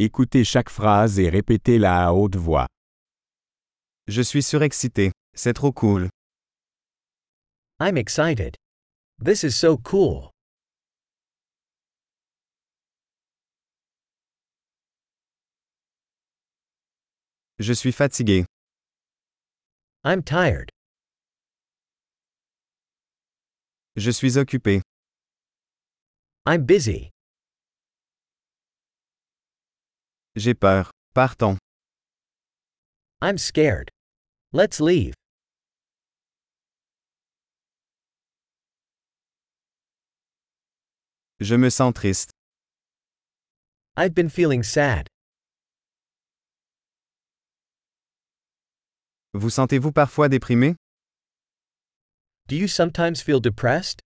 Écoutez chaque phrase et répétez-la à haute voix. Je suis surexcité. C'est trop cool. I'm excited. This is so cool. Je suis fatigué. I'm tired. Je suis occupé. I'm busy. J'ai peur. Partons. I'm scared. Let's leave. Je me sens triste. I've been feeling sad. Vous sentez-vous parfois déprimé? Do you sometimes feel depressed?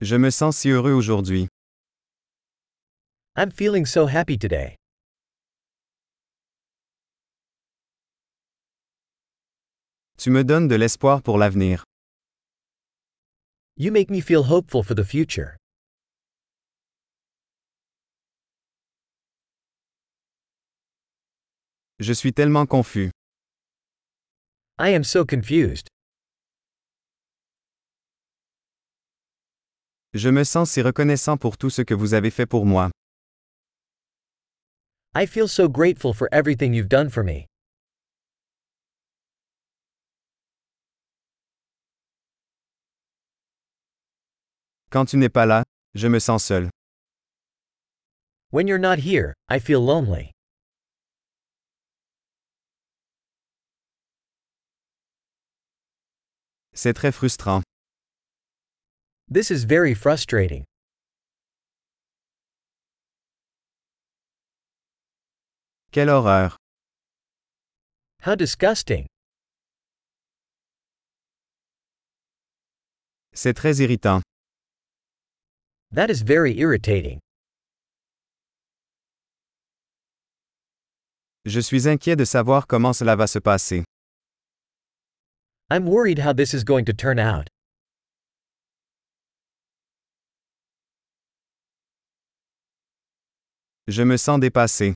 Je me sens si heureux aujourd'hui. I'm feeling so happy today. Tu me donnes de l'espoir pour l'avenir. You make me feel hopeful for the future. Je suis tellement confus. I am so confused. Je me sens si reconnaissant pour tout ce que vous avez fait pour moi. I feel so grateful for everything you've done for me. Quand tu n'es pas là, je me sens seul. When you're not here, I feel lonely. C'est très frustrant. This is very frustrating. Quelle horreur. How disgusting. C'est très irritant. That is very irritating. Je suis inquiet de savoir comment cela va se passer. I'm worried how this is going to turn out. Je me sens dépassé.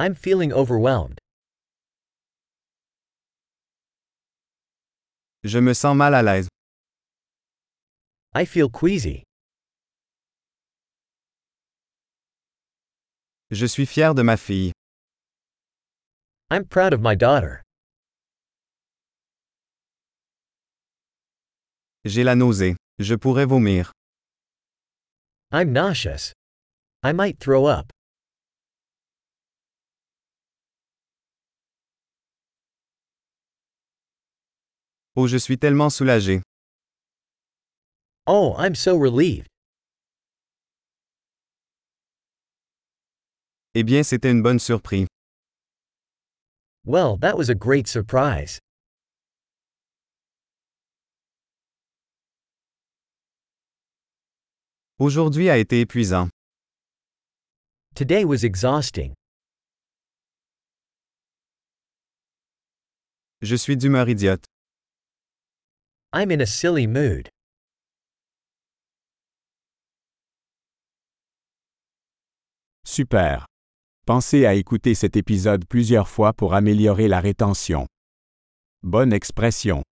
I'm feeling overwhelmed. Je me sens mal à l'aise. I feel queasy. Je suis fier de ma fille. I'm proud of my daughter. J'ai la nausée. Je pourrais vomir. I'm nauseous. I might throw up. Oh, je suis tellement soulagé. Oh, I'm so relieved. Eh bien, c'était une bonne surprise. Well, that was a great surprise. Aujourd'hui a été épuisant. Today was exhausting. Je suis d'humeur idiote. I'm in a silly mood. Super. Pensez à écouter cet épisode plusieurs fois pour améliorer la rétention. Bonne expression.